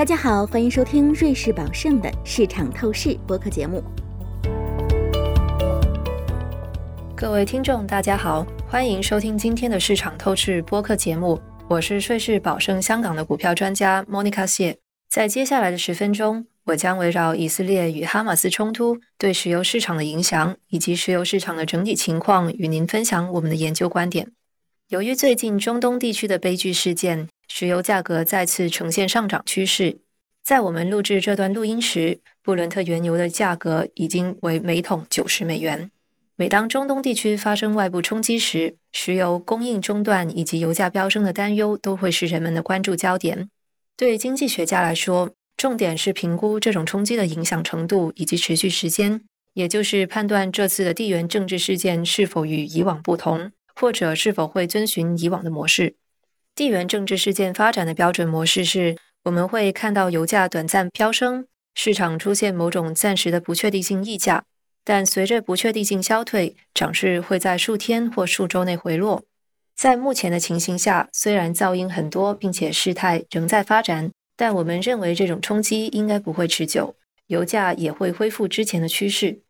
大家好，欢迎收听瑞士宝盛的市场透视播客节目。各位听众，大家好，欢迎收听今天的市场透视播客节目。我是瑞士宝盛香港的股票专家 Monica 谢。在接下来的十分钟，我将围绕以色列与哈马斯冲突对石油市场的影响，以及石油市场的整体情况，与您分享我们的研究观点。由于最近中东地区的悲剧事件，石油价格再次呈现上涨趋势。在我们录制这段录音时，布伦特原油的价格已经为每桶九十美元。每当中东地区发生外部冲击时，石油供应中断以及油价飙升的担忧都会是人们的关注焦点。对经济学家来说，重点是评估这种冲击的影响程度以及持续时间，也就是判断这次的地缘政治事件是否与以往不同，或者是否会遵循以往的模式。地缘政治事件发展的标准模式是，我们会看到油价短暂飙升，市场出现某种暂时的不确定性溢价。但随着不确定性消退，涨势会在数天或数周内回落。在目前的情形下，虽然噪音很多，并且事态仍在发展，但我们认为这种冲击应该不会持久，油价也会恢复之前的趋势。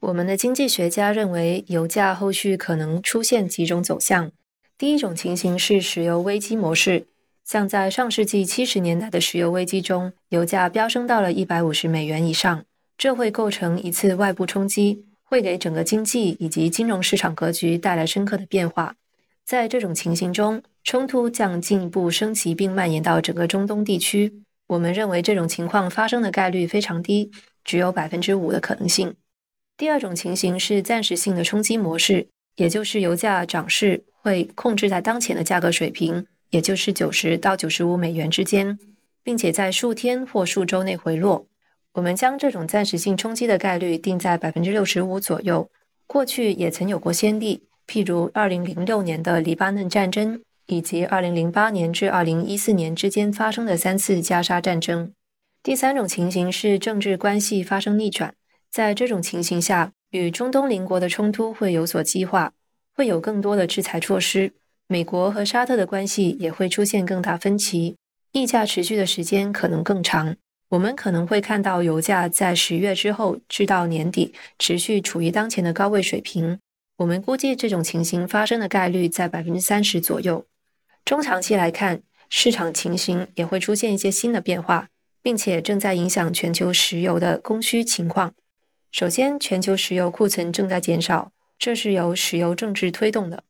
我们的经济学家认为，油价后续可能出现几种走向。第一种情形是石油危机模式，像在上世纪七十年代的石油危机中，油价飙升到了一百五十美元以上。这会构成一次外部冲击，会给整个经济以及金融市场格局带来深刻的变化。在这种情形中，冲突将进一步升级并蔓延到整个中东地区。我们认为这种情况发生的概率非常低，只有百分之五的可能性。第二种情形是暂时性的冲击模式，也就是油价涨势会控制在当前的价格水平，也就是九十到九十五美元之间，并且在数天或数周内回落。我们将这种暂时性冲击的概率定在百分之六十五左右。过去也曾有过先例，譬如二零零六年的黎巴嫩战争，以及二零零八年至二零一四年之间发生的三次加沙战争。第三种情形是政治关系发生逆转，在这种情形下，与中东邻国的冲突会有所激化，会有更多的制裁措施。美国和沙特的关系也会出现更大分歧，溢价持续的时间可能更长。我们可能会看到油价在十月之后至到年底持续处于当前的高位水平。我们估计这种情形发生的概率在百分之三十左右。中长期来看，市场情形也会出现一些新的变化，并且正在影响全球石油的供需情况。首先，全球石油库存正在减少，这是由石油政治推动的。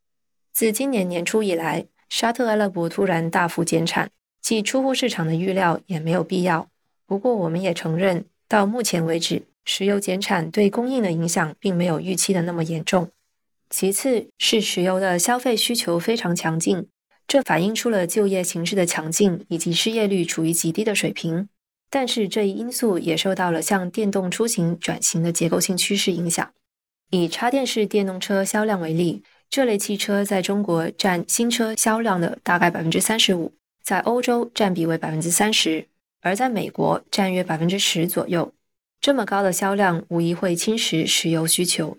自今年年初以来，沙特阿拉伯突然大幅减产，既出乎市场的预料，也没有必要。不过，我们也承认，到目前为止，石油减产对供应的影响并没有预期的那么严重。其次，是石油的消费需求非常强劲，这反映出了就业形势的强劲以及失业率处于极低的水平。但是，这一因素也受到了向电动出行转型的结构性趋势影响。以插电式电动车销量为例，这类汽车在中国占新车销量的大概百分之三十五，在欧洲占比为百分之三十。而在美国占约百分之十左右，这么高的销量无疑会侵蚀石油需求。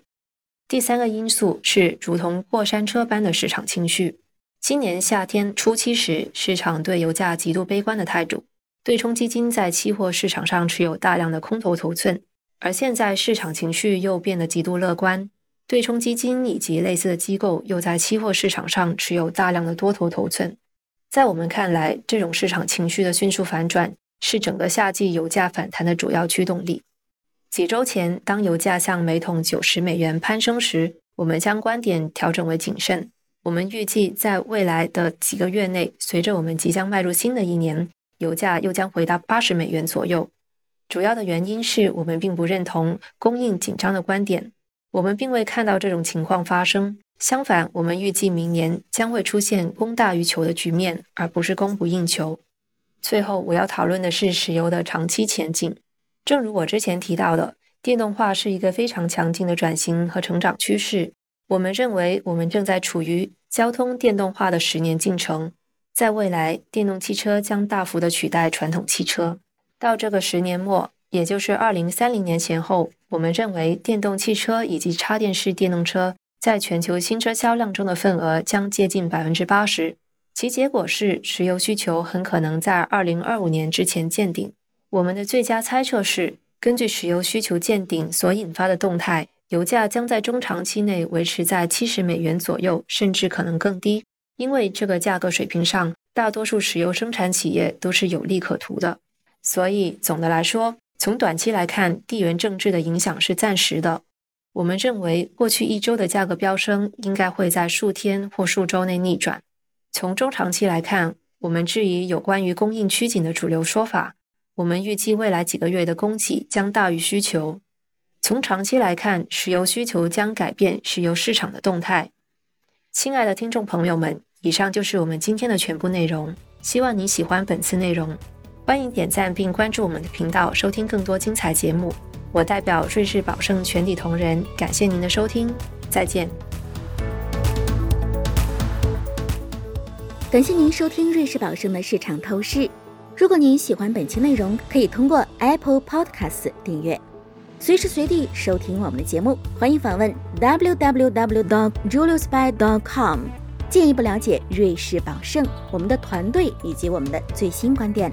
第三个因素是如同过山车般的市场情绪。今年夏天初期时，市场对油价极度悲观的态度，对冲基金在期货市场上持有大量的空头头寸。而现在市场情绪又变得极度乐观，对冲基金以及类似的机构又在期货市场上持有大量的多头头寸。在我们看来，这种市场情绪的迅速反转。是整个夏季油价反弹的主要驱动力。几周前，当油价向每桶九十美元攀升时，我们将观点调整为谨慎。我们预计在未来的几个月内，随着我们即将迈入新的一年，油价又将回到八十美元左右。主要的原因是我们并不认同供应紧张的观点，我们并未看到这种情况发生。相反，我们预计明年将会出现供大于求的局面，而不是供不应求。最后，我要讨论的是石油的长期前景。正如我之前提到的，电动化是一个非常强劲的转型和成长趋势。我们认为，我们正在处于交通电动化的十年进程。在未来，电动汽车将大幅的取代传统汽车。到这个十年末，也就是二零三零年前后，我们认为电动汽车以及插电式电动车在全球新车销量中的份额将接近百分之八十。其结果是石油需求很可能在二零二五年之前见顶。我们的最佳猜测是，根据石油需求见顶所引发的动态，油价将在中长期内维持在七十美元左右，甚至可能更低。因为这个价格水平上，大多数石油生产企业都是有利可图的。所以总的来说，从短期来看，地缘政治的影响是暂时的。我们认为，过去一周的价格飙升应该会在数天或数周内逆转。从中长期来看，我们质疑有关于供应趋紧的主流说法。我们预计未来几个月的供给将大于需求。从长期来看，石油需求将改变石油市场的动态。亲爱的听众朋友们，以上就是我们今天的全部内容。希望你喜欢本次内容，欢迎点赞并关注我们的频道，收听更多精彩节目。我代表瑞士宝盛全体同仁，感谢您的收听，再见。感谢您收听瑞士宝盛的市场透视。如果您喜欢本期内容，可以通过 Apple Podcast 订阅，随时随地收听我们的节目。欢迎访问 www.juliusby.com，进一步了解瑞士宝盛、我们的团队以及我们的最新观点。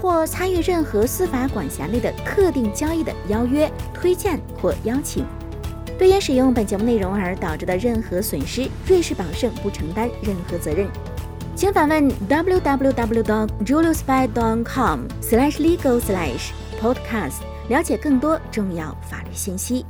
或参与任何司法管辖内的特定交易的邀约、推荐或邀请。对因使用本节目内容而导致的任何损失，瑞士宝盛不承担任何责任。请访问 www.juliusby.com/legal/podcast，了解更多重要法律信息。